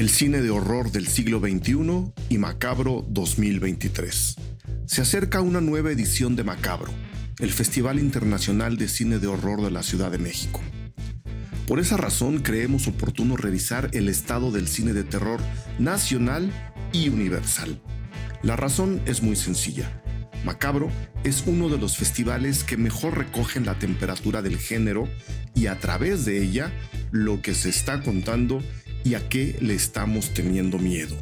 el cine de horror del siglo XXI y Macabro 2023. Se acerca una nueva edición de Macabro, el Festival Internacional de Cine de Horror de la Ciudad de México. Por esa razón creemos oportuno revisar el estado del cine de terror nacional y universal. La razón es muy sencilla. Macabro es uno de los festivales que mejor recogen la temperatura del género y a través de ella lo que se está contando y a qué le estamos teniendo miedo.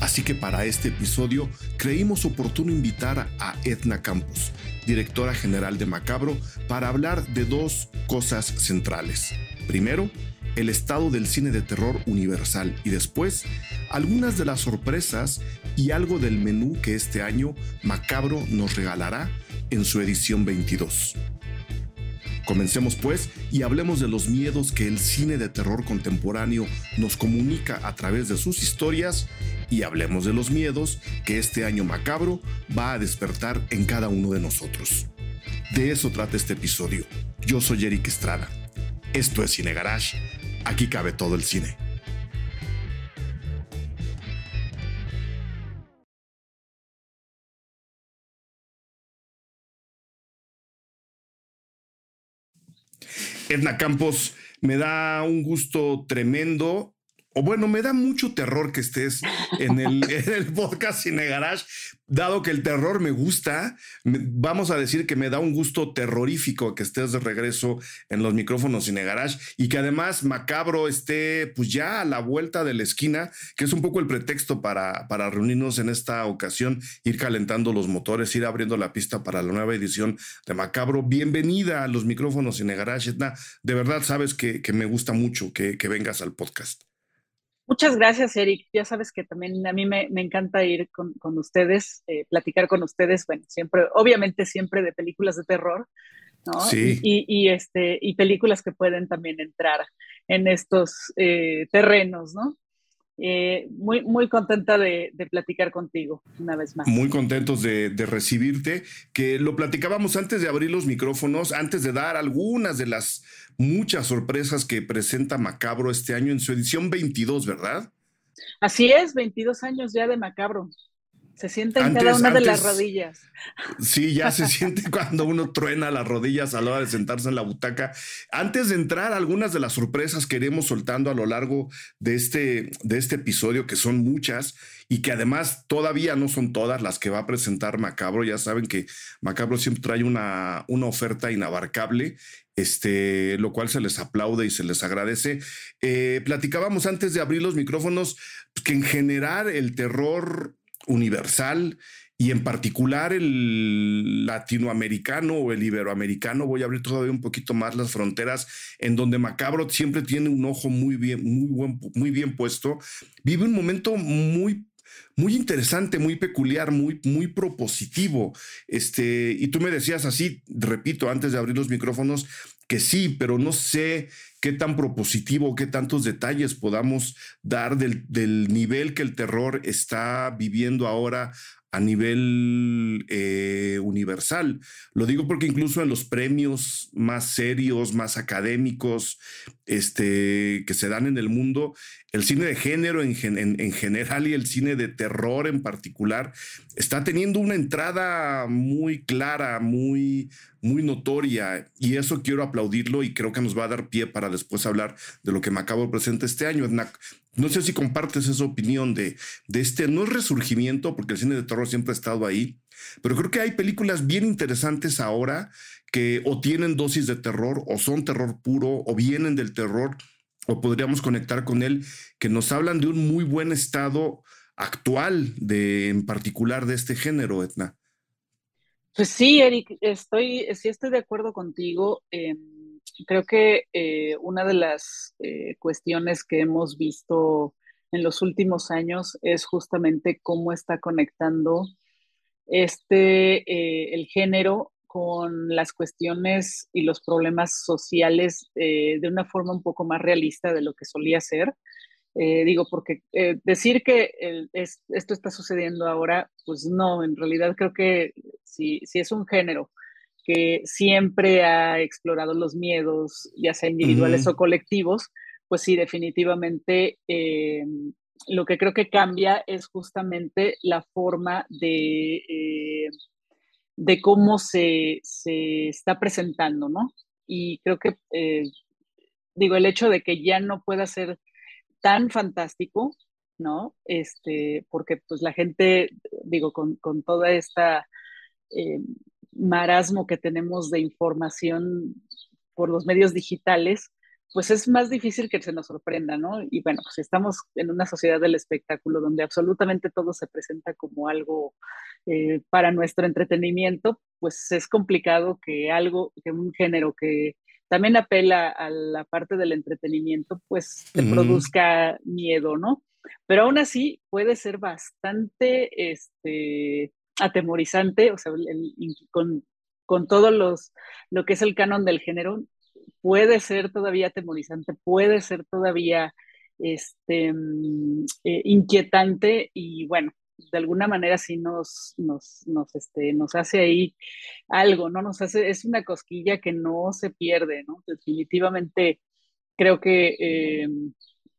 Así que para este episodio creímos oportuno invitar a Edna Campos, directora general de Macabro, para hablar de dos cosas centrales. Primero, el estado del cine de terror universal y después algunas de las sorpresas y algo del menú que este año Macabro nos regalará en su edición 22. Comencemos pues y hablemos de los miedos que el cine de terror contemporáneo nos comunica a través de sus historias y hablemos de los miedos que este año macabro va a despertar en cada uno de nosotros. De eso trata este episodio. Yo soy Eric Estrada. Esto es Cine Garage. Aquí cabe todo el cine. Edna Campos, me da un gusto tremendo. O bueno, me da mucho terror que estés en el, en el podcast Cine Garage, dado que el terror me gusta, vamos a decir que me da un gusto terrorífico que estés de regreso en los micrófonos Cine Garage y que además Macabro esté pues ya a la vuelta de la esquina, que es un poco el pretexto para, para reunirnos en esta ocasión, ir calentando los motores, ir abriendo la pista para la nueva edición de Macabro. Bienvenida a los micrófonos Cine Garage, Edna. De verdad sabes que, que me gusta mucho que, que vengas al podcast. Muchas gracias, Eric. Ya sabes que también a mí me, encanta ir con, ustedes, eh, platicar con ustedes, bueno, siempre, obviamente siempre de películas de terror, ¿no? Sí. Y, este, y películas que pueden también entrar en estos eh, terrenos, ¿no? Eh, muy, muy contenta de, platicar contigo una vez más. Muy contentos de, de, recibirte, que lo platicábamos antes de abrir los micrófonos, antes de dar algunas de las muchas sorpresas que presenta Macabro este año en su edición 22, ¿verdad? Así es, 22 años ya de Macabro. Se siente en cada una de las rodillas. Sí, ya se siente cuando uno truena las rodillas a la hora de sentarse en la butaca. Antes de entrar, algunas de las sorpresas que iremos soltando a lo largo de este, de este episodio, que son muchas y que además todavía no son todas las que va a presentar Macabro. Ya saben que Macabro siempre trae una, una oferta inabarcable este, lo cual se les aplaude y se les agradece. Eh, platicábamos antes de abrir los micrófonos que en general el terror universal y en particular el latinoamericano o el iberoamericano, voy a abrir todavía un poquito más las fronteras, en donde Macabro siempre tiene un ojo muy bien, muy, buen, muy bien puesto, vive un momento muy muy interesante, muy peculiar, muy, muy propositivo. Este, y tú me decías así, repito, antes de abrir los micrófonos, que sí, pero no sé qué tan propositivo, qué tantos detalles podamos dar del, del nivel que el terror está viviendo ahora a nivel eh, universal. Lo digo porque incluso en los premios más serios, más académicos, este, que se dan en el mundo, el cine de género en, en, general y el cine de terror en particular está teniendo una entrada muy clara, muy, muy notoria, y eso quiero aplaudirlo y creo que nos va a dar pie para después hablar de lo que de presentar este año. No sé si compartes esa opinión de, de este, no es resurgimiento, porque el cine de terror siempre ha estado ahí, pero creo que hay películas bien interesantes ahora que o tienen dosis de terror, o son terror puro, o vienen del terror, o podríamos conectar con él, que nos hablan de un muy buen estado actual, de, en particular de este género, Etna. Pues sí, Eric, estoy, sí estoy de acuerdo contigo. Eh, creo que eh, una de las eh, cuestiones que hemos visto en los últimos años es justamente cómo está conectando este, eh, el género con las cuestiones y los problemas sociales de una forma un poco más realista de lo que solía ser. digo, porque decir que esto está sucediendo ahora, pues no, en realidad creo que si, si es un género que siempre ha explorado los miedos, ya sea individuales o colectivos, pues sí, definitivamente eh, lo que creo que cambia es justamente la forma de, eh, de cómo se, se, está presentando, ¿no? Y creo que, eh, digo, el hecho de que ya no pueda ser tan fantástico, ¿no? Este, porque pues la gente, digo, con, con toda esta eh, marasmo que tenemos de información por los medios digitales, pues es más difícil que se nos sorprenda, ¿no? Y bueno, pues estamos en una sociedad del espectáculo donde absolutamente todo se presenta como algo eh, para nuestro entretenimiento, pues es complicado que algo, que un género que también apela a la parte del entretenimiento, pues te produzca miedo, ¿no? Pero aún así puede ser bastante este, atemorizante, o sea, con, con todo los, lo que es el canon del género, puede ser todavía atemorizante, puede ser todavía este, mm, eh, inquietante y bueno, de alguna manera sí nos, nos, nos, este, nos hace ahí algo, ¿no? Nos hace, es una cosquilla que no se pierde, ¿no? Definitivamente creo que eh,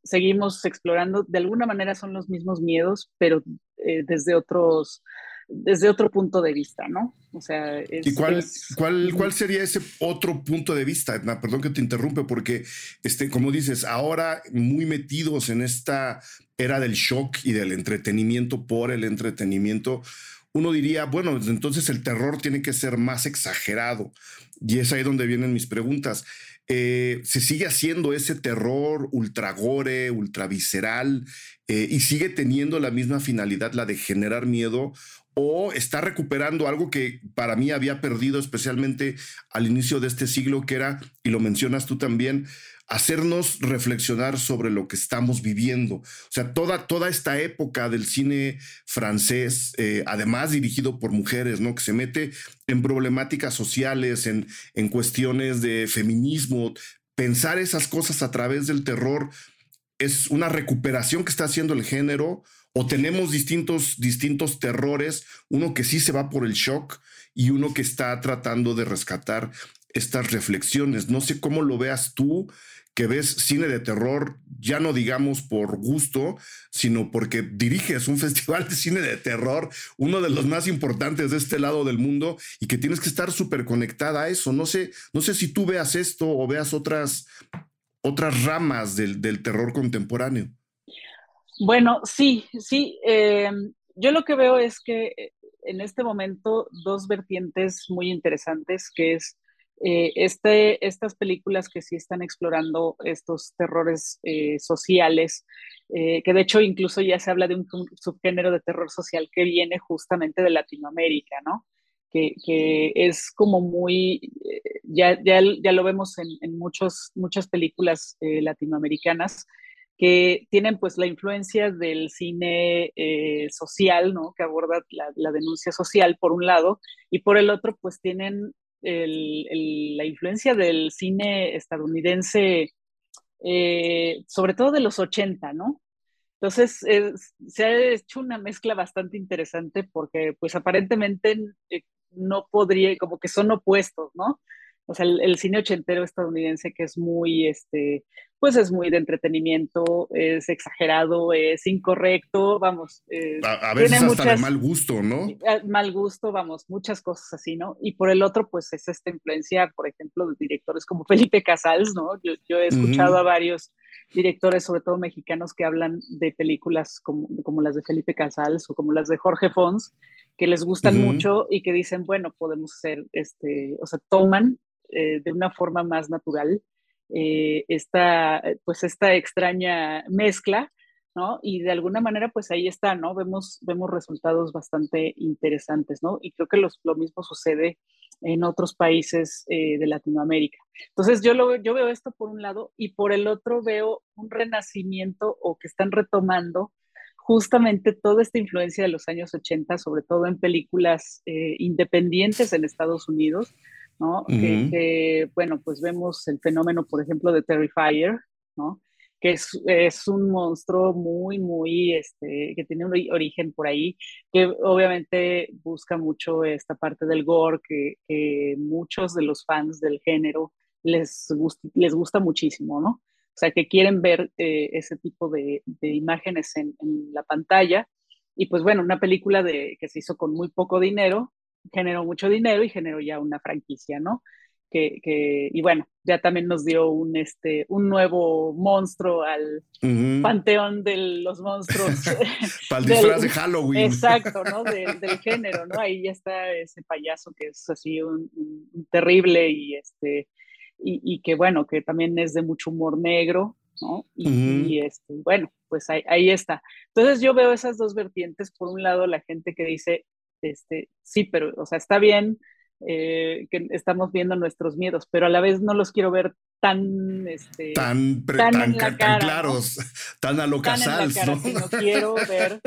seguimos explorando, de alguna manera son los mismos miedos, pero eh, desde otros desde otro punto de vista, ¿no? O sea, ¿Y cuál, cuál, cuál sería ese otro punto de vista? perdón que te interrumpe, porque, este, como dices, ahora muy metidos en esta era del shock y del entretenimiento por el entretenimiento, uno diría, bueno, entonces el terror tiene que ser más exagerado. Y es ahí donde vienen mis preguntas. Eh, se sigue haciendo ese terror ultra gore, ultra visceral, eh, y sigue teniendo la misma finalidad, la de generar miedo, o está recuperando algo que para mí había perdido especialmente al inicio de este siglo, que era, y lo mencionas tú también, hacernos reflexionar sobre lo que estamos viviendo. O sea, toda, toda esta época del cine francés, eh, además dirigido por mujeres, ¿no? Que se mete en problemáticas sociales, en, en cuestiones de feminismo, pensar esas cosas a través del terror es una recuperación que está haciendo el género o tenemos distintos, distintos terrores, uno que sí se va por el shock y uno que está tratando de rescatar estas reflexiones. No sé cómo lo veas tú, que ves cine de terror, ya no digamos por gusto, sino porque diriges un festival de cine de terror, uno de los más importantes de este lado del mundo, y que tienes que estar súper conectada a eso. No sé, no sé si tú veas esto o veas otras, otras ramas del, del terror contemporáneo. Bueno, sí, sí. Eh, yo lo que veo es que eh, en este momento dos vertientes muy interesantes, que es eh, este, estas películas que sí están explorando estos terrores sociales, que de hecho incluso ya se habla de un subgénero de terror social que viene justamente de Latinoamérica, ¿no? Que, es como muy, ya, ya, ya, lo vemos en, en muchos, muchas películas latinoamericanas, que tienen pues la influencia del cine eh, social, ¿no? Que aborda la, denuncia social por un lado, y por el otro pues tienen la influencia del cine estadounidense, eh, sobre todo de los 80, ¿no? Entonces se ha hecho una mezcla bastante interesante porque pues aparentemente eh, no podría, como que son opuestos, ¿no? O sea, el, cine ochentero estadounidense que es muy, este, pues es muy de entretenimiento, es exagerado, es incorrecto, vamos. a, veces hasta de mal gusto, ¿no? Mal gusto, vamos, muchas cosas así, ¿no? Y por el otro, pues es esta influencia, por ejemplo, de directores como Felipe Casals, ¿no? Yo, he escuchado a varios directores, sobre todo mexicanos, que hablan de películas como, como las de Felipe Casals o como las de Jorge Fons, que les gustan mucho y que dicen, bueno, podemos hacer, este, o sea, toman eh, de una forma más natural eh, esta, pues esta extraña mezcla, ¿no? Y de alguna manera, pues ahí está, ¿no? Vemos, vemos resultados bastante interesantes, ¿no? Y creo que lo mismo sucede en otros países eh, de Latinoamérica. Entonces, yo, lo, yo veo esto por un lado y por el otro veo un renacimiento o que están retomando justamente toda esta influencia de los años 80, sobre todo en películas independientes en Estados Unidos, ¿no? que, bueno, pues vemos el fenómeno, por ejemplo, de Terrifier, ¿no? Que es, es un monstruo muy, muy, este, que tiene un origen por ahí, que obviamente busca mucho esta parte del gore, que, que muchos de los fans del género les, les gusta muchísimo, ¿no? o sea, que quieren ver eh, ese tipo de, imágenes en, la pantalla. Y pues bueno, una película de, que se hizo con muy poco dinero, generó mucho dinero y generó ya una franquicia, ¿no? Que, que, y bueno, ya también nos dio un, este, un nuevo monstruo al panteón de los monstruos. Para el disfraz de Halloween. Exacto, ¿no? del género, ¿no? Ahí ya está ese payaso que es así un, terrible y este y, que bueno, que también es de mucho humor negro, ¿no? Y, este, bueno, pues ahí, ahí, está. Entonces yo veo esas dos vertientes. Por un lado, la gente que dice, este, sí, pero, o sea, está bien eh, que estamos viendo nuestros miedos, pero a la vez no los quiero ver tan, este, tan, tan, claros, tan a lo casal, ¿no? quiero ver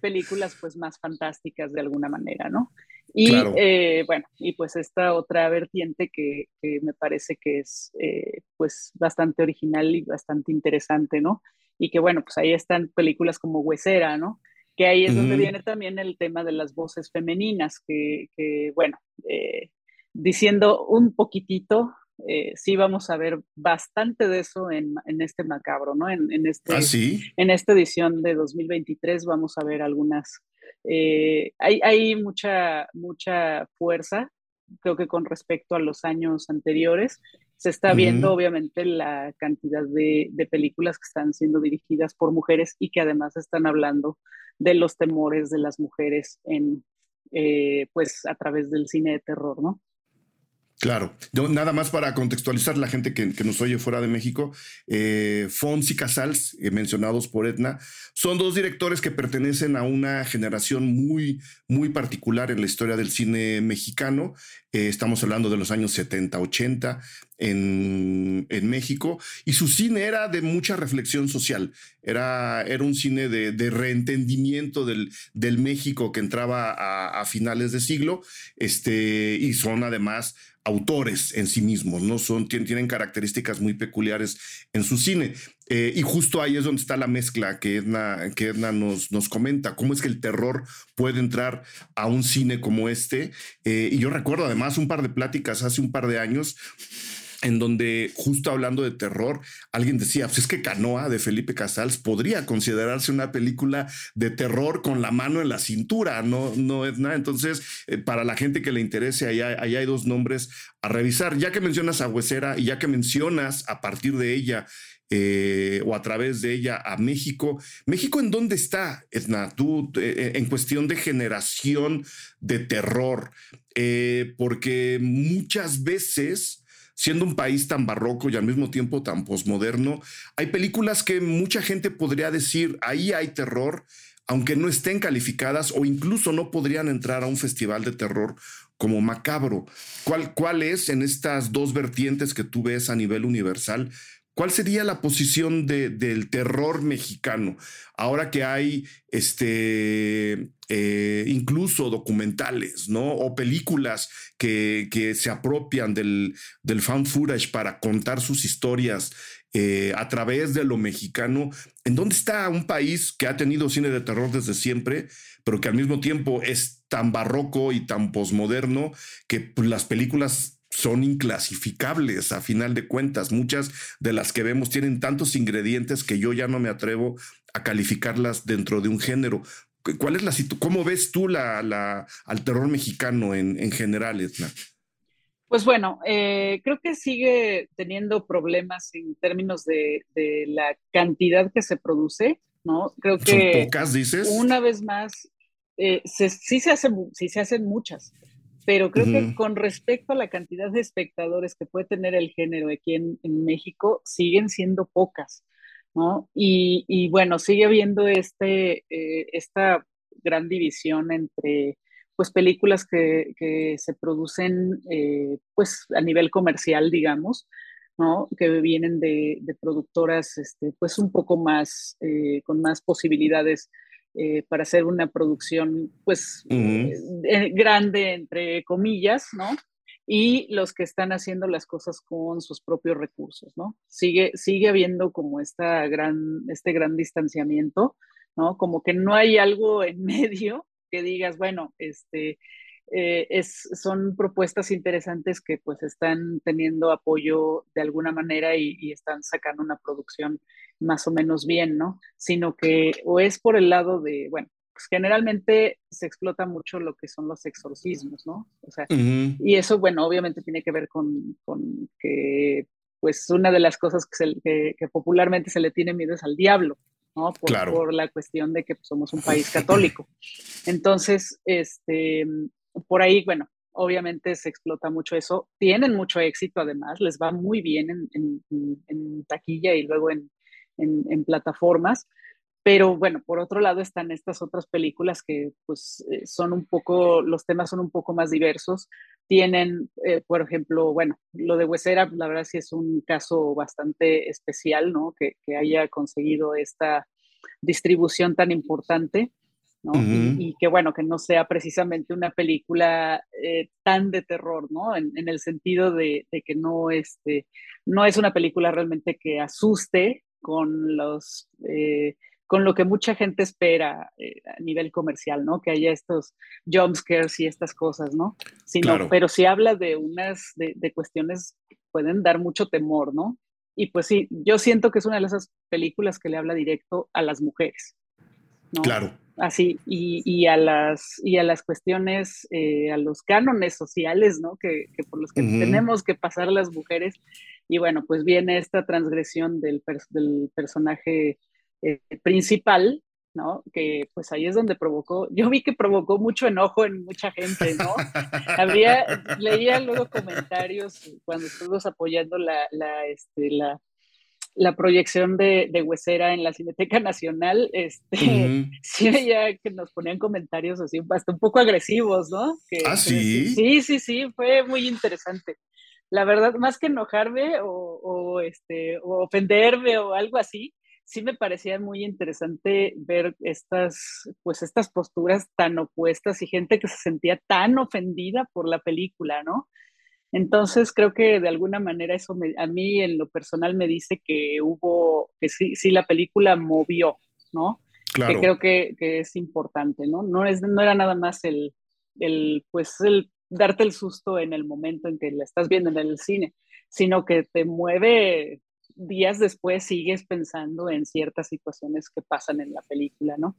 películas pues más fantásticas de alguna manera, ¿no? Y eh, bueno, y pues esta otra vertiente que, me parece que es eh, pues bastante original y bastante interesante, ¿no? Y que bueno, pues ahí están películas como Huesera, ¿no? Que ahí es donde viene también el tema de las voces femeninas, que, bueno, eh, diciendo un poquitito, eh, sí vamos a ver bastante de eso en, este macabro, ¿no? En, este, ¿Ah, en esta edición de 2023 vamos a ver algunas, eh, hay, hay mucha, mucha fuerza, creo que con respecto a los años anteriores, se está viendo obviamente la cantidad de, películas que están siendo dirigidas por mujeres y que además están hablando de los temores de las mujeres en, eh, pues a través del cine de terror, ¿no? Claro, nada más para contextualizar la gente que, nos oye fuera de México, eh, Fons y Casals, eh, mencionados por Edna, son dos directores que pertenecen a una generación muy, muy particular en la historia del cine mexicano. Eh, estamos hablando de los años 70, 80 en, México, y su cine era de mucha reflexión social, era, era un cine de, reentendimiento del, del, México que entraba a, a finales de siglo, este, y son además autores en sí mismos, ¿no? Son, tienen, características muy peculiares en su cine. Eh, y justo ahí es donde está la mezcla que Edna, que Edna nos, nos comenta, cómo es que el terror puede entrar a un cine como este. Eh, y yo recuerdo además un par de pláticas hace un par de años en donde justo hablando de terror, alguien decía, pues es que Canoa de Felipe Casals podría considerarse una película de terror con la mano en la cintura, no, no es nada. Entonces, eh, para la gente que le interese, allá, hay dos nombres a revisar. Ya que mencionas a Huesera y ya que mencionas a partir de ella eh, o a través de ella a México. ¿México en dónde está, Edna? Tú, eh, en cuestión de generación de terror, porque muchas veces siendo un país tan barroco y al mismo tiempo tan posmoderno, hay películas que mucha gente podría decir, ahí hay terror, aunque no estén calificadas o incluso no podrían entrar a un festival de terror como macabro. ¿Cuál, cuál es en estas dos vertientes que tú ves a nivel universal? ¿Cuál sería la posición del terror mexicano? Ahora que hay este, eh, incluso documentales, ¿no? O películas que, se apropian del, del found footage para contar sus historias eh, a través de lo mexicano. ¿En dónde está un país que ha tenido cine de terror desde siempre, pero que al mismo tiempo es tan barroco y tan posmoderno que pues, las películas son inclasificables a final de cuentas. Muchas de las que vemos tienen tantos ingredientes que yo ya no me atrevo a calificarlas dentro de un género. ¿Cuál es la ¿Cómo ves tú la, la, al terror mexicano en, en general, Edna? Pues bueno, eh, creo que sigue teniendo problemas en términos de, de, la cantidad que se produce, ¿no? Creo que... ¿Son pocas, dices? Una vez más, eh, sí, se hacen, sí se hacen muchas, pero creo que con respecto a la cantidad de espectadores que puede tener el género aquí en, México, siguen siendo pocas, ¿no? Y, bueno, sigue habiendo este, eh, esta gran división entre pues películas que, se producen eh, pues a nivel comercial, digamos, ¿no? Que vienen de, productoras este, pues un poco más, eh, con más posibilidades eh, para hacer una producción, pues, eh, grande, entre comillas, ¿no? Y los que están haciendo las cosas con sus propios recursos, ¿no? Sigue, sigue habiendo como esta gran, este gran distanciamiento, ¿no? Como que no hay algo en medio que digas, bueno, este, eh, es, son propuestas interesantes que pues están teniendo apoyo de alguna manera y, están sacando una producción más o menos bien, ¿no? Sino que o es por el lado de, bueno, pues generalmente se explota mucho lo que son los exorcismos, ¿no? O sea, y eso, bueno, obviamente tiene que ver con, con que pues una de las cosas que, que, popularmente se le tiene miedo es al diablo, ¿no? Por, claro. por la cuestión de que pues, somos un país católico. Entonces, este, por ahí, bueno, obviamente se explota mucho eso. Tienen mucho éxito además, les va muy bien en, en, taquilla y luego en, plataformas. Pero bueno, por otro lado están estas otras películas que pues eh, son un poco, los temas son un poco más diversos. Tienen, eh, por ejemplo, bueno, lo de Huesera, la verdad sí es un caso bastante especial, ¿no? Que, que haya conseguido esta distribución tan importante y, que bueno, que no sea precisamente una película eh, tan de terror, ¿no? En, el sentido de, que no, este, no es una película realmente que asuste con los... Eh, con lo que mucha gente espera eh, a nivel comercial, ¿no? Que haya estos jumpscares y estas cosas, ¿no? Sino, Pero si habla de unas, de, de, cuestiones que pueden dar mucho temor, ¿no? Y pues sí, yo siento que es una de esas películas que le habla directo a las mujeres. ¿no? Claro así, y, y, a las, y a las cuestiones, eh, a los cánones sociales, ¿no? Que, que por los que tenemos que pasar las mujeres. Y bueno, pues viene esta transgresión del, del personaje eh, principal, ¿no? Que pues ahí es donde provocó, yo vi que provocó mucho enojo en mucha gente, ¿no? Había, leía luego comentarios cuando estuvimos apoyando la, la, este, la, la proyección de, de Huesera en la Cineteca Nacional, este, sí veía que nos ponían comentarios así hasta un poco agresivos, ¿no? ah, sí. Sí, sí, sí, fue muy interesante. La verdad, más que enojarme o, o, este, o ofenderme o algo así, sí me parecía muy interesante ver estas, pues estas posturas tan opuestas y gente que se sentía tan ofendida por la película, ¿no? Entonces creo que de alguna manera eso a mí en lo personal me dice que hubo, que sí, sí la película movió, ¿no? Claro. Que creo que, que, es importante, ¿no? No, es, no era nada más el, el, pues el darte el susto en el momento en que la estás viendo en el cine, sino que te mueve días después, sigues pensando en ciertas situaciones que pasan en la película, ¿no?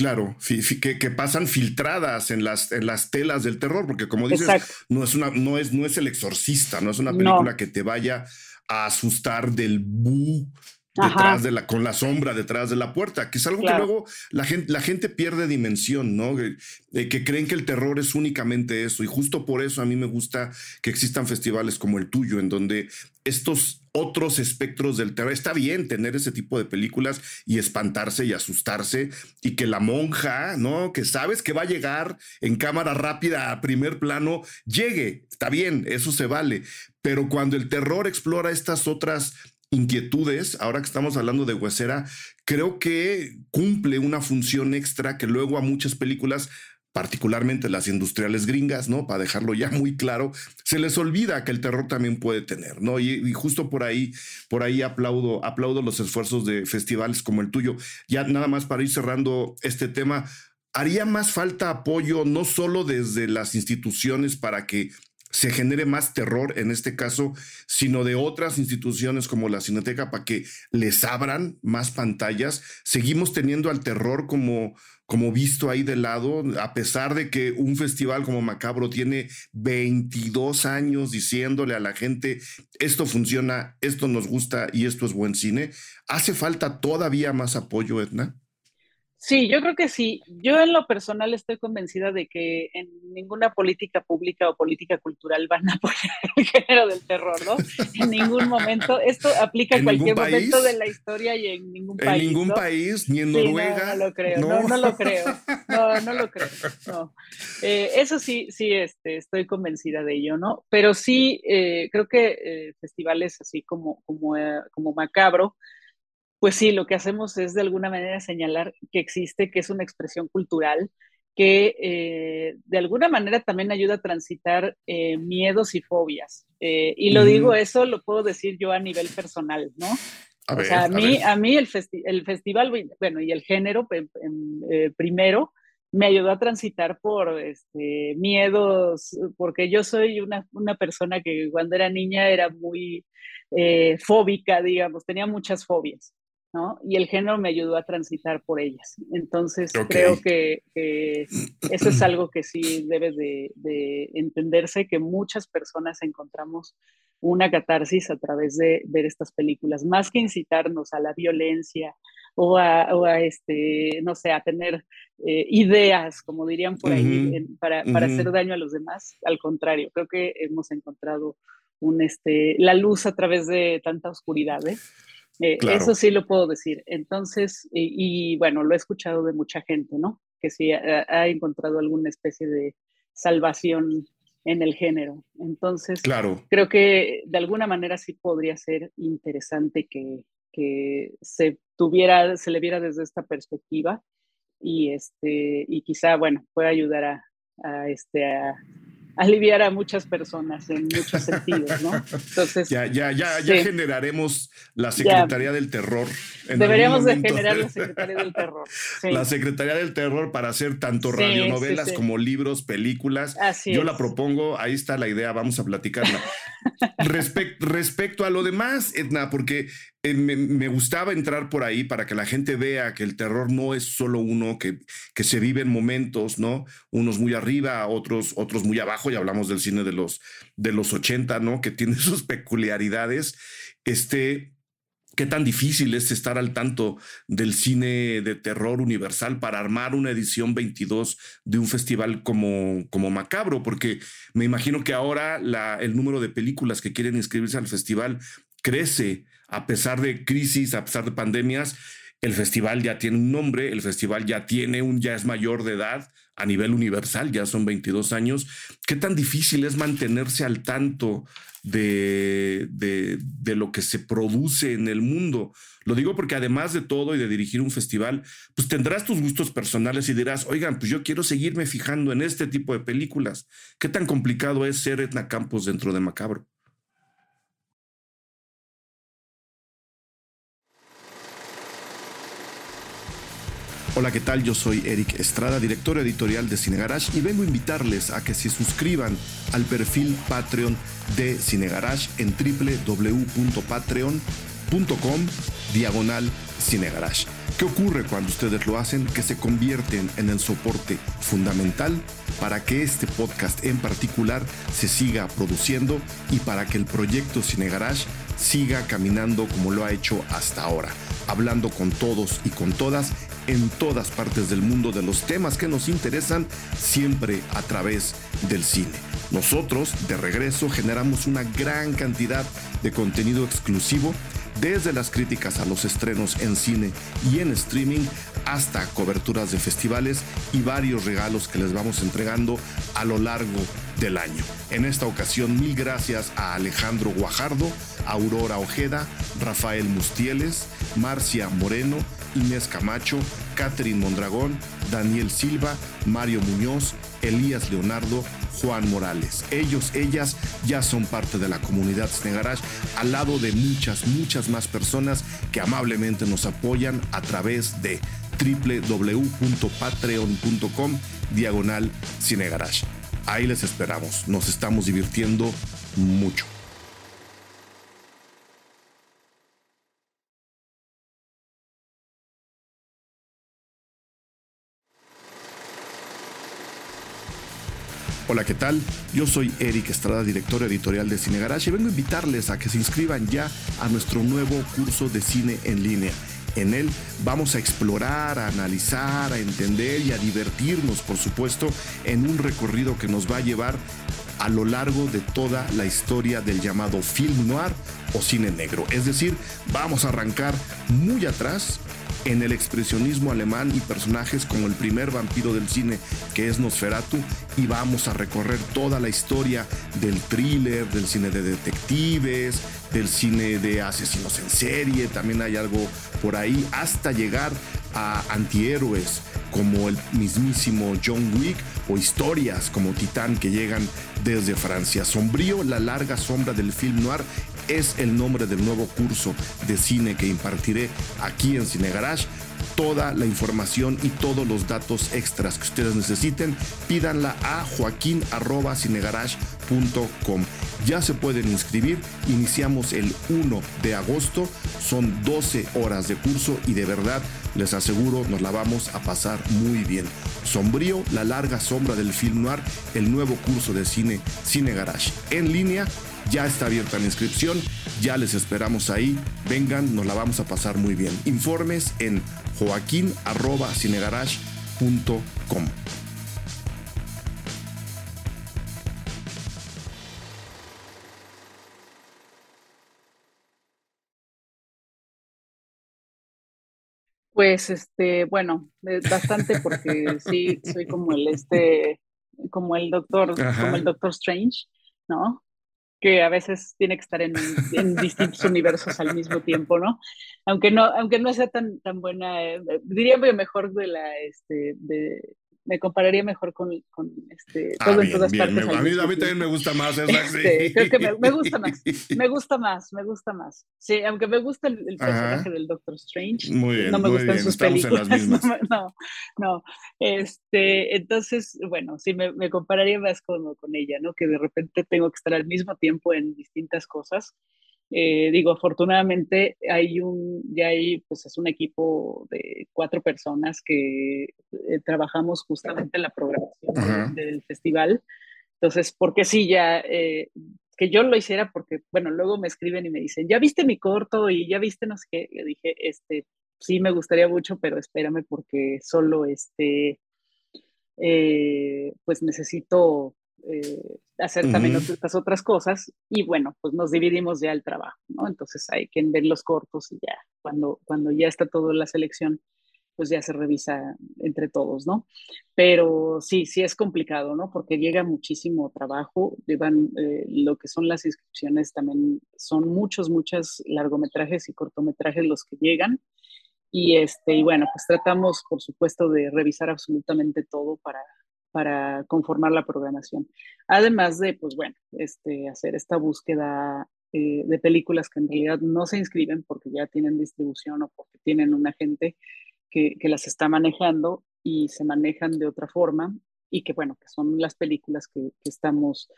Claro, que, que, pasan filtradas en las, en las telas del terror, porque como dices, no es, una, no, es, no es el exorcista, no es una película que te vaya a asustar del bu detrás de la, con la sombra detrás de la puerta, que es algo que luego la gente, la gente pierde dimensión, ¿no? que creen que el terror es únicamente eso. Y justo por eso a mí me gusta que existan festivales como el tuyo, en donde estos otros espectros del terror, está bien tener ese tipo de películas y espantarse y asustarse, y que la monja, ¿no? Que sabes que va a llegar en cámara rápida a primer plano, llegue, está bien, eso se vale. Pero cuando el terror explora estas otras inquietudes, ahora que estamos hablando de Huesera, creo que cumple una función extra que luego a muchas películas particularmente las industriales gringas, ¿no? Para dejarlo ya muy claro, se les olvida que el terror también puede tener, ¿no? Y, justo por ahí, por ahí aplaudo, aplaudo los esfuerzos de festivales como el tuyo. Ya nada más para ir cerrando este tema, haría más falta apoyo no solo desde las instituciones para que se genere más terror en este caso, sino de otras instituciones como la Cineteca para que les abran más pantallas. Seguimos teniendo al terror como, como visto ahí de lado, a pesar de que un festival como Macabro tiene 22 años diciéndole a la gente, esto funciona, esto nos gusta y esto es buen cine. ¿Hace falta todavía más apoyo, Edna? Sí, yo creo que sí. Yo en lo personal estoy convencida de que en ninguna política pública o política cultural van a apoyar el género del terror, ¿no? En ningún momento. Esto aplica en cualquier momento de la historia y en ningún país. En ningún país, ni en Noruega. no, lo creo, no. no, lo creo. No, no lo creo. No. Eh, eso sí, sí, este, estoy convencida de ello, ¿no? Pero sí, eh, creo que eh, festivales así como, como, como Macabro, pues sí, lo que hacemos es de alguna manera señalar que existe, que es una expresión cultural que eh, de alguna manera también ayuda a transitar eh, miedos y fobias. Eh, y lo digo, eso lo puedo decir yo a nivel personal, ¿no? o sea, a, mí, a, mí el, el, festival, bueno, y el género primero, me ayudó a transitar por este, miedos, porque yo soy una, una persona que cuando era niña era muy fóbica, digamos, tenía muchas fobias. ¿No? Y el género me ayudó a transitar por ellas. Entonces, creo que, eso es algo que sí debe de, de, entenderse, que muchas personas encontramos una catarsis a través de ver estas películas, más que incitarnos a la violencia, o a, este, no sé, a tener eh, ideas, como dirían por ahí, para, hacer daño a los demás. Al contrario, creo que hemos encontrado un, este, la luz a través de tanta oscuridad. ¿eh? Eh, eso sí lo puedo decir. Entonces, y, bueno, lo he escuchado de mucha gente, ¿no? Que sí ha, encontrado alguna especie de salvación en el género. Entonces, claro. creo que de alguna manera sí podría ser interesante que, que se tuviera, se le viera desde esta perspectiva y este, y quizá, bueno, pueda ayudar a, a este, a, aliviar a muchas personas en muchos sentidos, ¿no? Entonces. Ya, ya, ya, ya generaremos la Secretaría del Terror. Deberíamos de generar la Secretaría del Terror. La Secretaría del Terror para hacer tanto radionovelas como libros, películas. Así Yo la propongo, ahí está la idea, vamos a platicarla. respecto a lo demás, Edna, porque eh, me, gustaba entrar por ahí para que la gente vea que el terror no es solo uno que, que se vive en momentos, ¿no? Unos muy arriba, otros, otros muy abajo, y hablamos del cine de los, de los 80, ¿no? Que tiene sus peculiaridades. Este, qué tan difícil es estar al tanto del cine de terror universal para armar una edición 22 de un festival como, como Macabro, porque me imagino que ahora la, el número de películas que quieren inscribirse al festival crece a pesar de crisis, a pesar de pandemias, el festival ya tiene un nombre, el festival ya tiene un, ya es mayor de edad a nivel universal, ya son 22 años. ¿Qué tan difícil es mantenerse al tanto de, de, de, lo que se produce en el mundo? Lo digo porque además de todo y de dirigir un festival, pues tendrás tus gustos personales y dirás, oigan, pues yo quiero seguirme fijando en este tipo de películas. ¿Qué tan complicado es ser Etna Campos dentro de Macabro? Hola, ¿qué tal? Yo soy Eric Estrada, director editorial de Cine Garage y vengo a invitarles a que se suscriban al perfil Patreon de Cine Garage en www.patreon.com diagonal Cine Garage. ¿Qué ocurre cuando ustedes lo hacen? Que se convierten en el soporte fundamental para que este podcast en particular se siga produciendo y para que el proyecto Cine Garage siga caminando como lo ha hecho hasta ahora, hablando con todos y con todas en todas partes del mundo de los temas que nos interesan, siempre a través del cine. Nosotros, de regreso, generamos una gran cantidad de contenido exclusivo, desde las críticas a los estrenos en cine y en streaming, hasta coberturas de festivales y varios regalos que les vamos entregando a lo largo del año. En esta ocasión, mil gracias a Alejandro Guajardo, Aurora Ojeda, Rafael Mustieles, Marcia Moreno, Inés Camacho, Catherine Mondragón, Daniel Silva, Mario Muñoz, Elías Leonardo, Juan Morales. Ellos, ellas ya son parte de la comunidad Cinegarage al lado de muchas, muchas más personas que amablemente nos apoyan a través de www.patreon.com diagonal Cinegarage. Ahí les esperamos, nos estamos divirtiendo mucho. Hola, ¿qué tal? Yo soy Eric Estrada, director editorial de Cine Garage y vengo a invitarles a que se inscriban ya a nuestro nuevo curso de cine en línea. En él vamos a explorar, a analizar, a entender y a divertirnos, por supuesto, en un recorrido que nos va a llevar a lo largo de toda la historia del llamado film noir o cine negro. Es decir, vamos a arrancar muy atrás en el expresionismo alemán y personajes como el primer vampiro del cine que es Nosferatu y vamos a recorrer toda la historia del thriller, del cine de detectives, del cine de asesinos en serie, también hay algo por ahí, hasta llegar a antihéroes como el mismísimo John Wick o historias como Titán que llegan desde Francia. Sombrío, la larga sombra del film noir es el nombre del nuevo curso de cine que impartiré aquí en Cine Garage toda la información y todos los datos extras que ustedes necesiten, pídanla a joaquín.cinegarage.com. Ya se pueden inscribir, iniciamos el 1 de agosto, son 12 horas de curso y de verdad les aseguro nos la vamos a pasar muy bien. Sombrío, la larga sombra del film noir, el nuevo curso de cine Cine Garage en línea ya está abierta la inscripción, ya les esperamos ahí. Vengan, nos la vamos a pasar muy bien. Informes en joaquín.cinegarage.com. Pues este, bueno, bastante porque sí soy como el este, como el doctor, como el doctor Strange, ¿no? Que a veces tiene que estar en, distintos universos al mismo tiempo, ¿no? Aunque no, aunque no sea tan, tan buena, eh, diría mejor de la, este, de, me compararía mejor con, con este, ah, todo en todas partes. a, mí, a, mí, también me gusta más esa, este, Creo que me, gusta más, me gusta más, me gusta más. Sí, aunque me gusta el, personaje del Doctor Strange, muy bien, no me gustan sus películas. No, no, Este, entonces, bueno, sí, me, me compararía más con, con ella, ¿no? Que de repente tengo que estar al mismo tiempo en distintas cosas. Eh, digo, afortunadamente hay un, ya hay, pues es un equipo de cuatro personas que eh, trabajamos justamente en la programación del, festival. Entonces, porque sí, ya, eh, que yo lo hiciera porque, bueno, luego me escriben y me dicen, ya viste mi corto y ya viste no sé qué. Yo dije, este, sí me gustaría mucho, pero espérame porque solo este, pues necesito eh, hacer también otras, otras cosas y bueno, pues nos dividimos ya el trabajo, ¿no? Entonces hay que ver los cortos y ya, cuando, cuando ya está toda la selección, pues ya se revisa entre todos, ¿no? Pero sí, sí es complicado, ¿no? Porque llega muchísimo trabajo, llevan eh, lo que son las inscripciones también, son muchos, muchos largometrajes y cortometrajes los que llegan. Y, este, y bueno, pues tratamos, por supuesto, de revisar absolutamente todo para, para conformar la programación. Además de, pues bueno, este, hacer esta búsqueda eh, de películas que en realidad no se inscriben porque ya tienen distribución o porque tienen un agente que, que las está manejando y se manejan de otra forma y que bueno, que son las películas que, que estamos,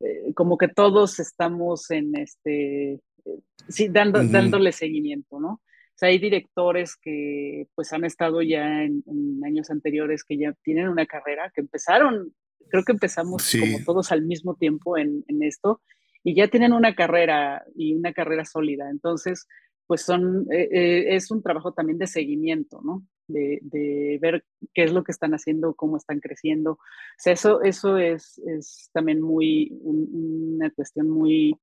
eh, como que todos estamos en este, eh, sí, dando, dándole seguimiento, ¿no? Sea, hay directores que pues han estado ya en, años anteriores que ya tienen una carrera, que empezaron, creo que empezamos como todos al mismo tiempo en, en, esto, y ya tienen una carrera y una carrera sólida. Entonces, pues son, eh, eh, es un trabajo también de seguimiento, ¿no? De, de, ver qué es lo que están haciendo, cómo están creciendo. O sea, eso, eso es, es también muy, una cuestión muy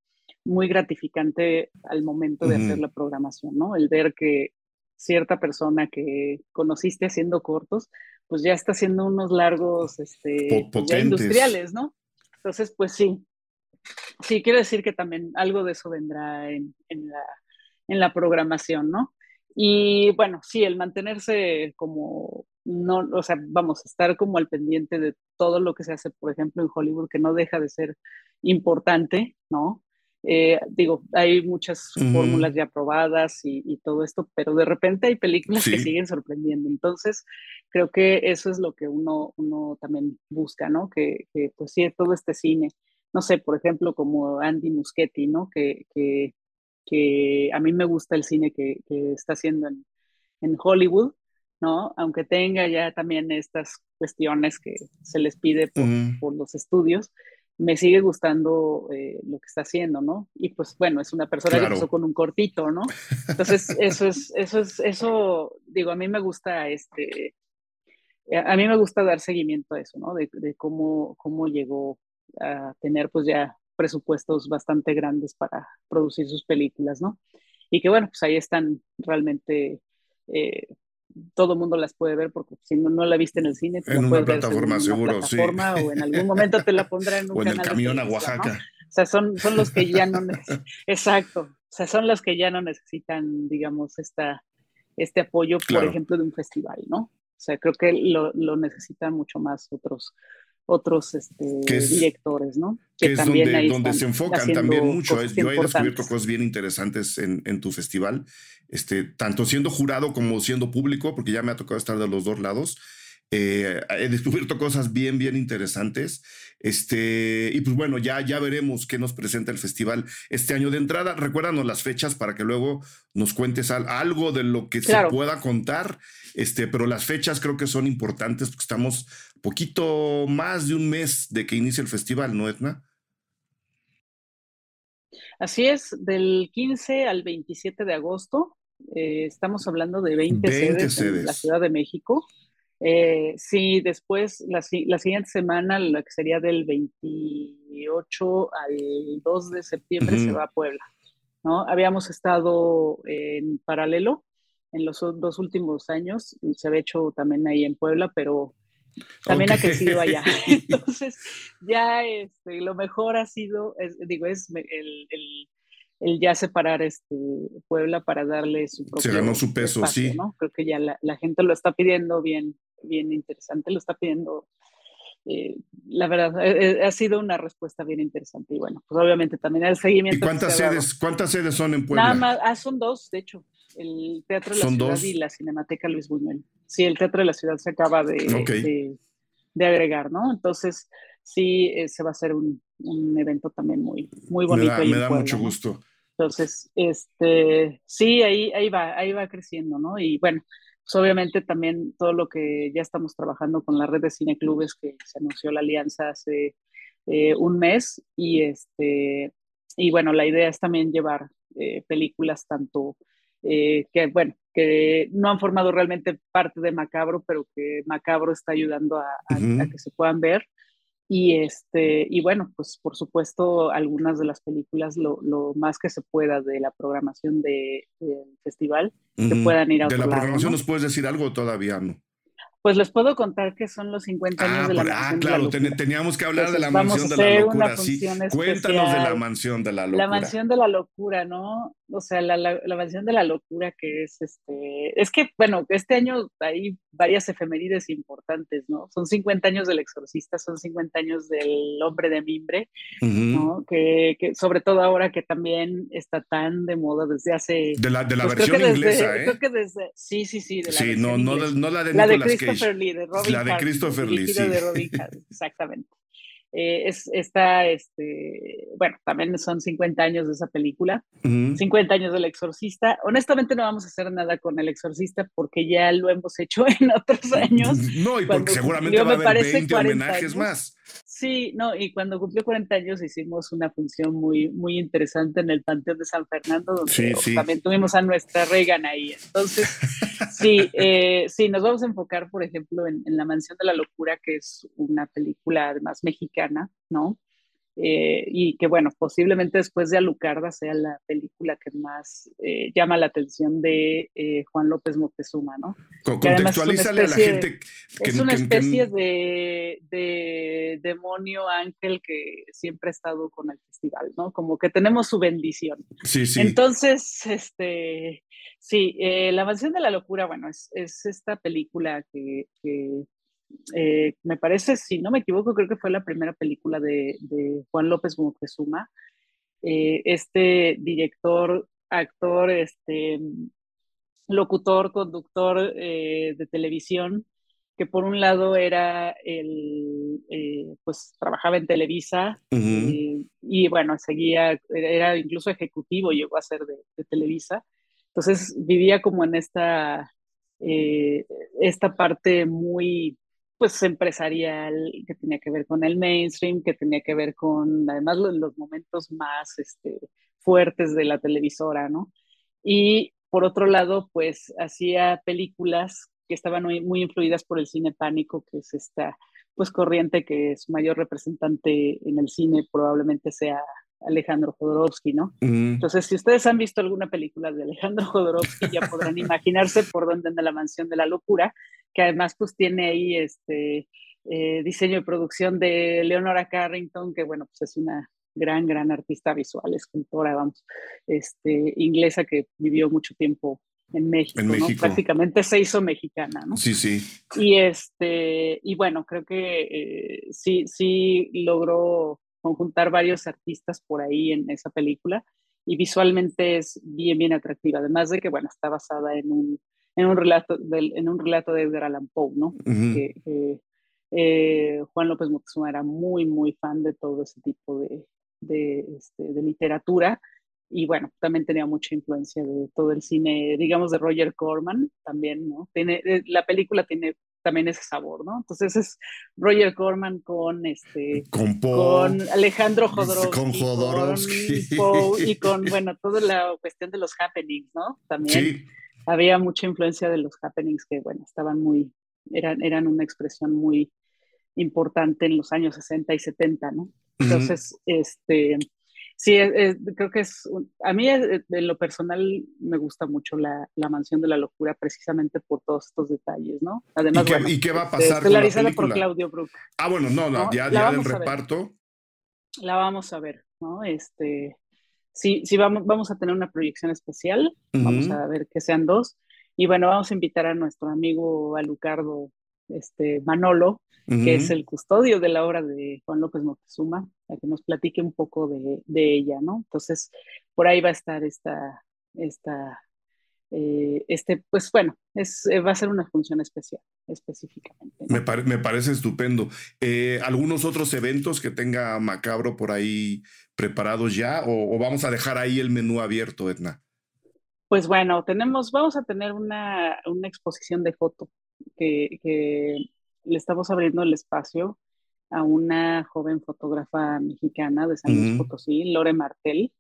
muy gratificante al momento de hacer la programación, ¿no? El ver que cierta persona que conociste haciendo cortos, pues ya está haciendo unos largos este, pues industriales, ¿no? Entonces, pues sí, sí, quiero decir que también algo de eso vendrá en, en, la, en la programación, ¿no? Y bueno, sí, el mantenerse como, no, o sea, vamos estar como al pendiente de todo lo que se hace, por ejemplo, en Hollywood, que no deja de ser importante, ¿no? Eh, digo, hay muchas fórmulas ya aprobadas y, todo esto, pero de repente hay películas que siguen sorprendiendo. Entonces, creo que eso es lo que uno, uno también busca, ¿no? Que, que pues sí, todo este cine, no sé, por ejemplo, como Andy Muschietti, ¿no? Que, que, que a mí me gusta el cine que, que está haciendo en, en Hollywood, ¿no? Aunque tenga ya también estas cuestiones que se les pide por, por los estudios, me sigue gustando eh, lo que está haciendo, ¿no? Y pues bueno, es una persona que empezó con un cortito, ¿no? Entonces, eso es, eso es, eso, digo, a mí me gusta este, a mí me gusta dar seguimiento a eso, ¿no? De, cómo, cómo llegó a tener pues ya presupuestos bastante grandes para producir sus películas, ¿no? Y que bueno, pues ahí están realmente eh, todo el mundo las puede ver porque si no, no la viste en el cine, en una plataforma, seguro, sí. O en algún momento te la pondrá en un O en el camión a Oaxaca. O sea, son, son los que ya no exacto, o sea, son los que ya no necesitan, digamos, esta, este apoyo, por ejemplo, de un festival, ¿no? O sea, creo que lo, lo necesitan mucho más otros, otros este, directores, ¿no? Que, es donde, donde se enfocan también mucho. Yo he descubierto cosas bien interesantes en, en, tu festival, este, tanto siendo jurado como siendo público, porque ya me ha tocado estar de los dos lados. Eh, he descubierto cosas bien, bien interesantes. Este, y pues bueno, ya, ya veremos qué nos presenta el festival este año de entrada. Recuérdanos las fechas para que luego nos cuentes algo de lo que se pueda contar. Este, pero las fechas creo que son importantes porque estamos poquito más de un mes de que inicie el festival, ¿no, Edna? Así es, del 15 al 27 de agosto. Eh, estamos hablando de 20, sedes, en la Ciudad de México. Eh, sí, después, la, siguiente semana, la que sería del 28 al 2 de septiembre, se va a Puebla. ¿no? Habíamos estado en paralelo en los dos últimos años, se había hecho también ahí en Puebla, pero también ha crecido allá. Entonces, ya este, lo mejor ha sido, digo, es el, el, ya separar este, Puebla para darle su propio Se ganó su peso, sí. ¿no? Creo que ya la, la, gente lo está pidiendo bien bien interesante, lo está pidiendo. Eh, la verdad, eh, eh, ha sido una respuesta bien interesante. Y bueno, pues obviamente también el seguimiento. ¿Y cuántas sedes, cuántas sedes son en Puebla? Nada más, ah, son dos, de hecho. El Teatro de la Ciudad y la Cinemateca Luis Buñuel. Sí, el Teatro de la Ciudad se acaba de, de, agregar, ¿no? Entonces, sí, se va a hacer un, un, evento también muy, muy bonito. Me da, mucho gusto. Entonces, este, sí, ahí, ahí va, ahí va creciendo, ¿no? Y bueno, pues obviamente también todo lo que ya estamos trabajando con la red de cineclubes que se anunció la alianza hace eh, un mes y este y bueno la idea es también llevar eh, películas tanto eh, que bueno que no han formado realmente parte de Macabro pero que Macabro está ayudando a que se puedan ver y, este, y bueno, pues por supuesto, algunas de las películas, lo, lo más que se pueda de la programación del de, festival, que puedan ir a De la programación nos puedes decir algo todavía, ¿no? Pues les puedo contar que son los 50 años ah, de la por, mansión. Ah, claro, de la teníamos que hablar de la mansión de la locura. Sí, cuéntanos de la mansión de la locura. La mansión de la locura, ¿no? O sea, la, la, la, mansión de la locura que es este. Es que, bueno, este año hay varias efemérides importantes, ¿no? Son 50 años del exorcista, son 50 años del hombre de mimbre, ¿no? Que, que, sobre todo ahora que también está tan de moda desde hace. De la, de la pues versión inglesa, ¿eh? Creo que desde. Sí, sí, sí. De la sí, no, no, no, la de La de Lee, de Robin La de Christopher Lee, sí. De Robin exactamente. Eh, es, está, este, bueno, también son 50 años de esa película, uh -huh. 50 años del exorcista. Honestamente no vamos a hacer nada con el exorcista porque ya lo hemos hecho en otros años. No, y porque seguramente va a haber 20 homenajes años. más. Sí, no, y cuando cumplió 40 años hicimos una función muy, muy interesante en el Panteón de San Fernando, donde sí, sí. también tuvimos a nuestra Reagan ahí. Entonces, sí, eh, sí, nos vamos a enfocar, por ejemplo, en, en La Mansión de la Locura, que es una película además mexicana, ¿no? Eh, y que bueno, posiblemente después de Alucarda sea la película que más eh, llama la atención de eh, Juan López Moctezuma, ¿no? Contextualízale a la gente. Que, es una especie que... De, de, demonio ángel que siempre ha estado con el festival, ¿no? Como que tenemos su bendición. Sí, sí. Entonces, este, sí, La Mansión de la Locura, bueno, es, es esta película que, que eh, me parece, si no me equivoco, creo que fue la primera película de, de Juan López Moctezuma. Eh, este director, actor, este, locutor, conductor eh, de televisión, que por un lado era el, pues trabajaba en Televisa uh -huh. y bueno, seguía, era incluso ejecutivo, llegó a ser de, de Televisa. Entonces vivía como en esta, esta parte muy pues empresarial que tenía que ver con el mainstream, que tenía que ver con además los, los momentos más este, fuertes de la televisora, ¿no? Y por otro lado, pues hacía películas que estaban muy, muy influidas por el cine pánico, que es esta pues corriente que su mayor representante en el cine probablemente sea Alejandro Jodorowsky, ¿no? Uh -huh. Entonces, si ustedes han visto alguna película de Alejandro Jodorowsky, ya podrán imaginarse por dónde anda la mansión de la locura, que además pues tiene ahí este eh, diseño y producción de Leonora Carrington, que bueno, pues es una gran, gran artista visual, escultora, vamos, este, inglesa que vivió mucho tiempo en México, prácticamente se hizo mexicana, ¿no? Sí, sí. Y este, y bueno, creo que eh, sí, sí logró conjuntar varios artistas por ahí en esa película y visualmente es bien, bien atractiva, además de que, bueno, está basada en un, en un, relato, del, en un relato de Edgar Allan Poe, ¿no? que, eh, Juan López Moctezuma era muy, muy fan de todo ese tipo de, de, este, de literatura y bueno, también tenía mucha influencia de todo el cine, digamos, de Roger Corman también, ¿no? Tiene, eh, la película tiene también ese sabor, ¿no? Entonces es Roger Corman con este con, con Alejandro Jodorowsky, con Jodorowsky y con bueno toda la cuestión de los happenings, ¿no? También había mucha influencia de los happenings que bueno estaban muy eran eran una expresión muy importante en los años 60 y 70, ¿no? Entonces este Sí, creo que es, a mí en lo personal me gusta mucho la, la, mansión de la locura precisamente por todos estos detalles, ¿no? Además, ¿Y qué, va a pasar? con la por Claudio Brook. Ah, bueno, no, no, ya, ya del reparto. La vamos a ver, ¿no? Este, sí, sí vamos, vamos a tener una proyección especial, vamos a ver que sean dos, y bueno, vamos a invitar a nuestro amigo Alucardo este, Manolo, que es el custodio de la obra de Juan López Moctezuma, a que nos platique un poco de, de ella, ¿no? Entonces, por ahí va a estar esta, esta eh, este, pues bueno, es, eh, va a ser una función especial, específicamente. Me, me, parece estupendo. Eh, ¿Algunos otros eventos que tenga Macabro por ahí preparados ya o, o, vamos a dejar ahí el menú abierto, Edna? Pues bueno, tenemos, vamos a tener una, una exposición de foto que, le estamos abriendo el espacio a una joven fotógrafa mexicana de San Luis Potosí, Lore Martel,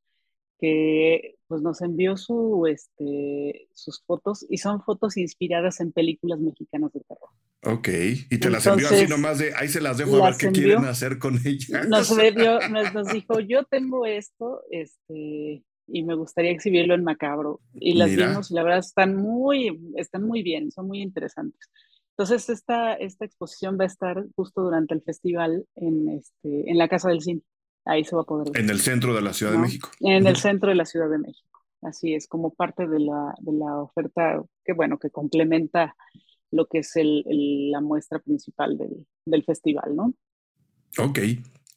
que pues nos envió su, este, sus fotos y son fotos inspiradas en películas mexicanas de terror. Ok, y te las envió así nomás de, ahí se las dejo a ver qué quieren hacer con ellas. Nos, nos, nos, dijo, yo tengo esto, este, y me gustaría exhibirlo en Macabro. Y las vimos y la verdad están muy, están muy bien, son muy interesantes. Entonces, esta, esta exposición va a estar justo durante el festival en, este, en la Casa del Cine. Ahí se va a poder ver. En el centro de la Ciudad de México. En el centro de la Ciudad de México. Así es, como parte de la, de la oferta que, bueno, que complementa lo que es el, la muestra principal del, del festival, ¿no? Ok,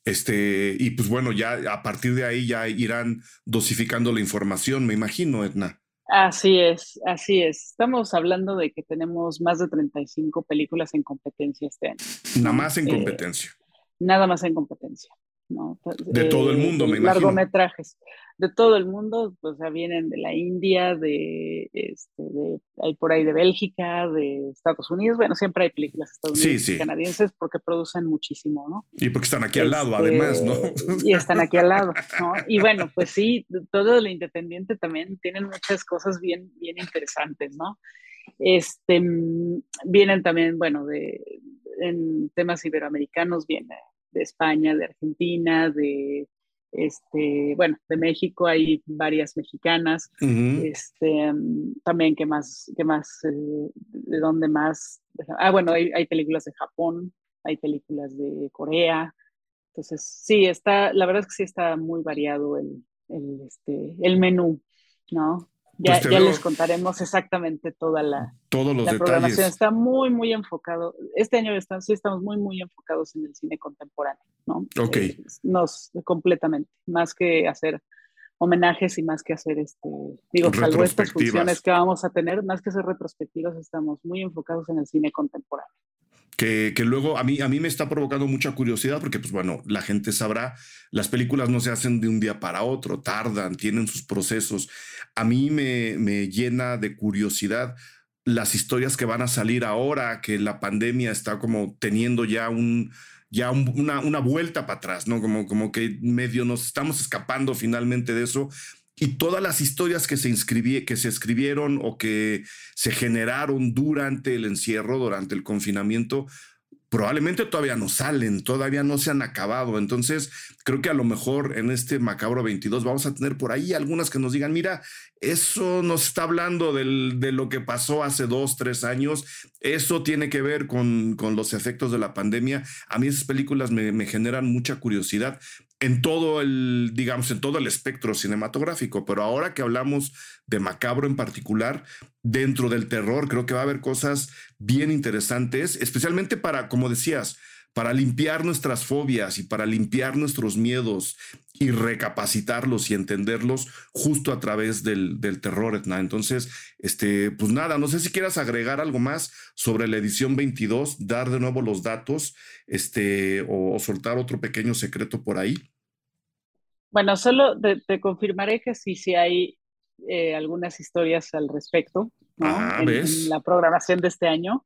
este, y pues bueno, ya a partir de ahí ya irán dosificando la información, me imagino, Edna. Así es, así es. Estamos hablando de que tenemos más de 35 películas en competencia este año. Nada más en eh, competencia. Nada más en competencia. ¿No? De todo el mundo, me imagino. Largometrajes de todo el mundo, o sea, vienen de la India, de, este, de, hay por ahí de Bélgica, de Estados Unidos, bueno, siempre hay películas estadounidenses y canadienses porque producen muchísimo, ¿no? Y porque están aquí al lado, además, ¿no? Y están aquí al lado, ¿no? Y bueno, pues sí, todo lo independiente también tienen muchas cosas bien, bien interesantes, ¿no? Este, mm, vienen también, bueno, de, en temas iberoamericanos, viene de España, de Argentina, de, este, bueno, de México hay varias mexicanas, este, también que más, que más, eh, de dónde más, ah, bueno, hay, hay, películas de Japón, hay películas de Corea, entonces sí, está, la verdad es que sí está muy variado el, el, este, el menú, ¿no? Ya, pues ya les contaremos exactamente toda la, Todos los la programación. Está muy, muy enfocado. Este año estamos, sí estamos muy, muy enfocados en el cine contemporáneo, ¿no? Ok. Eh, nos, completamente, más que hacer homenajes y más que hacer, este, digo, salvo estas funciones que vamos a tener, más que hacer retrospectivas, estamos muy enfocados en el cine contemporáneo que, luego a mí, a mí me está provocando mucha curiosidad porque, pues bueno, la gente sabrá, las películas no se hacen de un día para otro, tardan, tienen sus procesos. A mí me, me llena de curiosidad las historias que van a salir ahora, que la pandemia está como teniendo ya un ya una, una, vuelta para atrás, ¿no? Como, como que medio nos estamos escapando finalmente de eso y todas las historias que se, que se escribieron o que se generaron durante el encierro, durante el confinamiento, probablemente todavía no salen, todavía no se han acabado. Entonces, creo que a lo mejor en este Macabro 22 vamos a tener por ahí algunas que nos digan, mira, eso nos está hablando de lo que pasó hace dos, tres años, eso tiene que ver con, los efectos de la pandemia. A mí esas películas me generan mucha curiosidad en todo el, digamos, en todo el espectro cinematográfico. Pero ahora que hablamos de Macabro en particular, dentro del terror, creo que va a haber cosas bien interesantes, especialmente para, como decías, para limpiar nuestras fobias y para limpiar nuestros miedos y recapacitarlos y entenderlos justo a través del, del terror, Etna. Entonces, este, pues nada, no sé si quieras agregar algo más sobre la edición 22, dar de nuevo los datos, este, o, soltar otro pequeño secreto por ahí. Bueno, solo te, confirmaré que sí, sí hay eh, algunas historias al respecto ah, en, la programación de este año.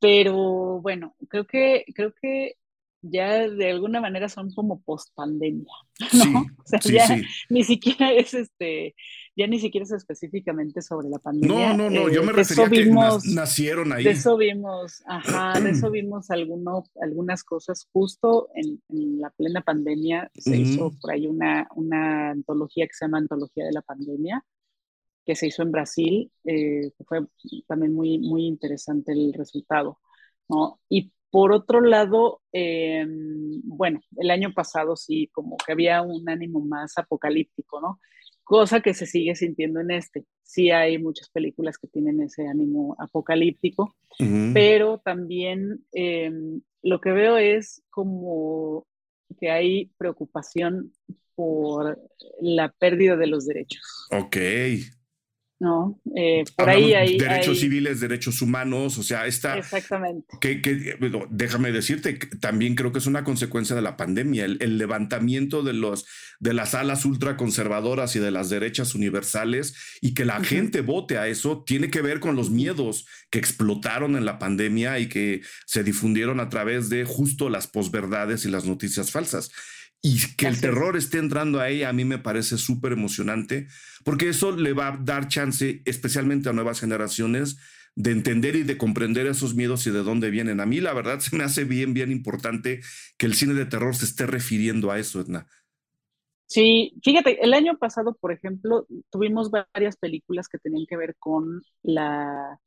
Pero bueno, creo que, creo que ya de alguna manera son como post pandemia, ¿no? o sea, ya ni siquiera es este, ya ni siquiera es específicamente sobre la pandemia. No, no, no, yo me eh, refería a que nacieron ahí. De eso vimos, ajá, de eso vimos algunas cosas justo en, la plena pandemia. Se hizo por ahí una, una antología que se llama Antología de la Pandemia, que se hizo en Brasil, eh, fue también muy, muy interesante el resultado, ¿no? Y por otro lado, eh, bueno, el año pasado sí, como que había un ánimo más apocalíptico, ¿no? Cosa que se sigue sintiendo en este. Sí hay muchas películas que tienen ese ánimo apocalíptico, pero también eh, lo que veo es como que hay preocupación por la pérdida de los derechos. Ok. ¿No? Eh, por ahí hay... Derechos civiles, derechos humanos, o sea, esta... Exactamente. Que, que, déjame decirte, también creo que es una consecuencia de la pandemia, el, levantamiento de, los, de las alas ultraconservadoras y de las derechas universales y que la gente vote a eso tiene que ver con los miedos que explotaron en la pandemia y que se difundieron a través de justo las posverdades y las noticias falsas. Y que el terror esté entrando ahí a mí me parece súper emocionante, porque eso le va a dar chance, especialmente a nuevas generaciones, de entender y de comprender esos miedos y de dónde vienen. A mí la verdad se me hace bien, bien importante que el cine de terror se esté refiriendo a eso, Edna. Sí, fíjate, el año pasado, por ejemplo, tuvimos varias películas que tenían que ver con la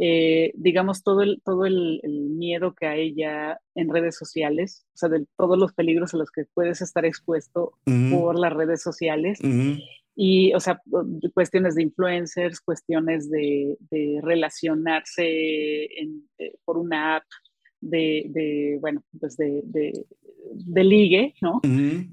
eh, digamos, todo, el, todo el, miedo que hay ya en redes sociales, o sea, de todos los peligros a los que puedes estar expuesto por las redes sociales. Y, o sea, cuestiones de influencers, cuestiones de, relacionarse eh, por una app, de, bueno, pues de, de, ligue, ¿no?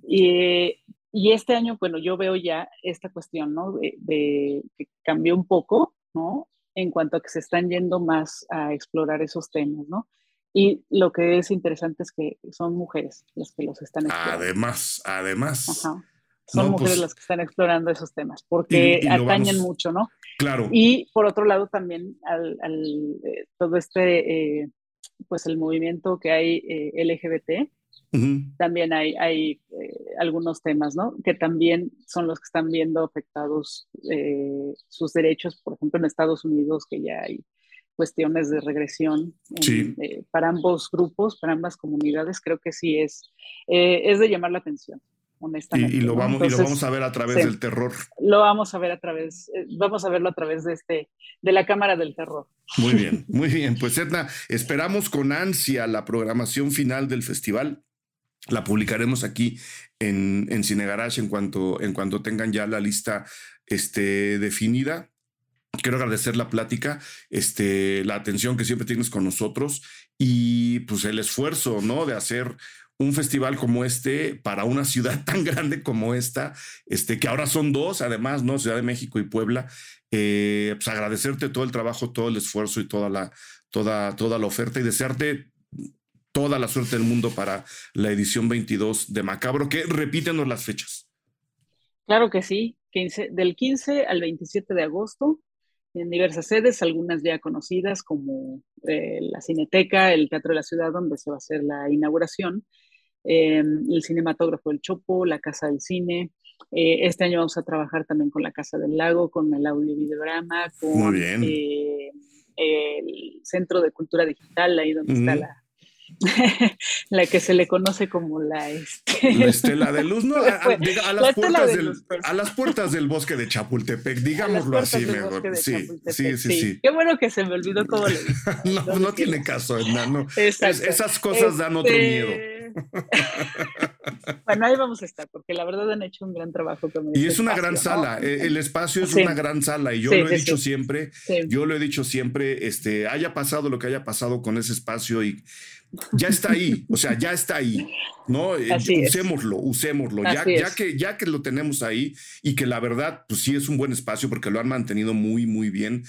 y, y, este año, bueno, yo veo ya esta cuestión, ¿no? De, que cambió un poco, ¿no? En cuanto a que se están yendo más a explorar esos temas, ¿no? Y lo que es interesante es que son mujeres las que los están explorando. Además, además. Ajá. Son mujeres pues las que están explorando esos temas, porque atañen mucho, ¿no? Claro. Y por otro lado también al, eh, todo este, eh, pues el movimiento que hay eh, LGBT, también hay, hay eh, algunos temas, ¿no? Que también son los que están viendo afectados eh, sus derechos, por ejemplo, en Estados Unidos, que ya hay cuestiones de regresión eh, para ambos grupos, para ambas comunidades, creo que sí es, es de llamar la atención. Honestamente, y, lo vamos, y lo vamos a ver a través del terror. Lo vamos a ver a través, vamos a verlo a través de este, de la cámara del terror. Muy bien, muy bien. Pues Edna, esperamos con ansia la programación final del festival. La publicaremos aquí en, en Cine en cuanto, en cuanto tengan ya la lista este, definida. Quiero agradecer la plática, este, la atención que siempre tienes con nosotros y pues el esfuerzo, ¿no? De hacer un festival como este para una ciudad tan grande como esta, este, que ahora son dos, además, ¿no? Ciudad de México y Puebla. Eh, pues agradecerte todo el trabajo, todo el esfuerzo y toda la, toda, toda la oferta y desearte toda la suerte del mundo para la edición 22 de Macabro, que repítenos las fechas. Claro que sí, del 15 al 27 de agosto, en diversas sedes, algunas ya conocidas como eh, la Cineteca, el Teatro de la Ciudad, donde se va a hacer la inauguración, em, el cinematógrafo El Chopo, la Casa del Cine. Eh, este año vamos a trabajar también con la Casa del Lago, con el audio videograma, con eh, el Centro de Cultura Digital, ahí donde está la, la que se le conoce como la, este... la estela de luz, ¿no? A, las puertas del, a, las puertas del bosque de Chapultepec, digámoslo así mejor. Sí, sí, sí, sí, Qué bueno que se me olvidó todo. no, no tiene caso, esas cosas dan otro miedo. Este, Bueno, ahí vamos a estar, porque la verdad han hecho un gran trabajo con Y es una gran sala, eh, el espacio es una gran sala, y yo lo he dicho siempre, yo lo he dicho siempre, este, haya pasado lo que haya pasado con ese espacio y ya está ahí, o sea, ya está ahí, ¿no? Eh, usémoslo, usémoslo, ya, ya, que, ya que lo tenemos ahí y que la verdad, pues sí es un buen espacio porque lo han mantenido muy, muy bien.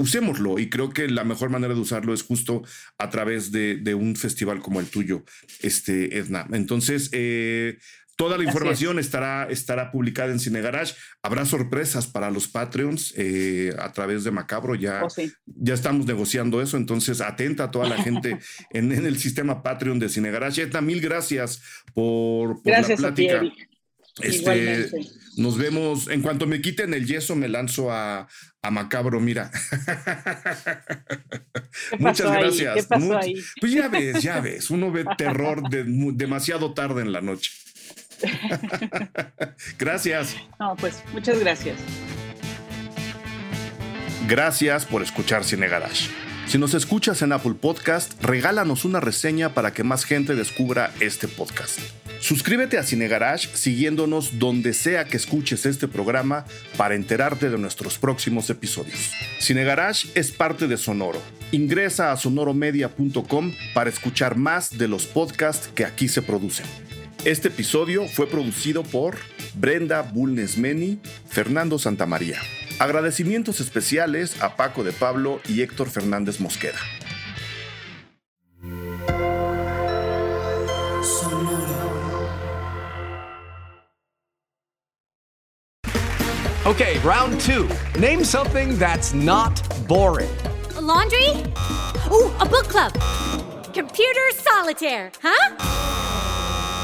Usémoslo y creo que la mejor manera de usarlo es justo a través de, un festival como el tuyo, este, Edna. Entonces, eh, Toda la información estará, estará publicada en Cine Garage. Habrá sorpresas para los Patreons eh, a través de Macabro. Ya, oh, ya estamos negociando eso. Entonces, atenta a toda la gente en, el sistema Patreon de Cine Garage. Mil gracias por, la plática. este, nos vemos. En cuanto me quiten el yeso, me lanzo a, Macabro. Mira. Muchas gracias. Pues ya ves, ya ves. Uno ve terror demasiado tarde en la noche. gracias. No, pues muchas gracias. Gracias por escuchar Cine Garage. Si nos escuchas en Apple Podcast, regálanos una reseña para que más gente descubra este podcast. Suscríbete a Cine Garage siguiéndonos donde sea que escuches este programa para enterarte de nuestros próximos episodios. Cine Garage es parte de Sonoro. Ingresa a sonoromedia.com para escuchar más de los podcasts que aquí se producen. Este episodio fue producido por Brenda Bulnesmeni, Fernando Santamaría. Agradecimientos especiales a Paco de Pablo y Héctor Fernández Mosqueda. Okay, round two. Name something that's not boring. laundry? Ooh, a book club. Computer solitaire, huh?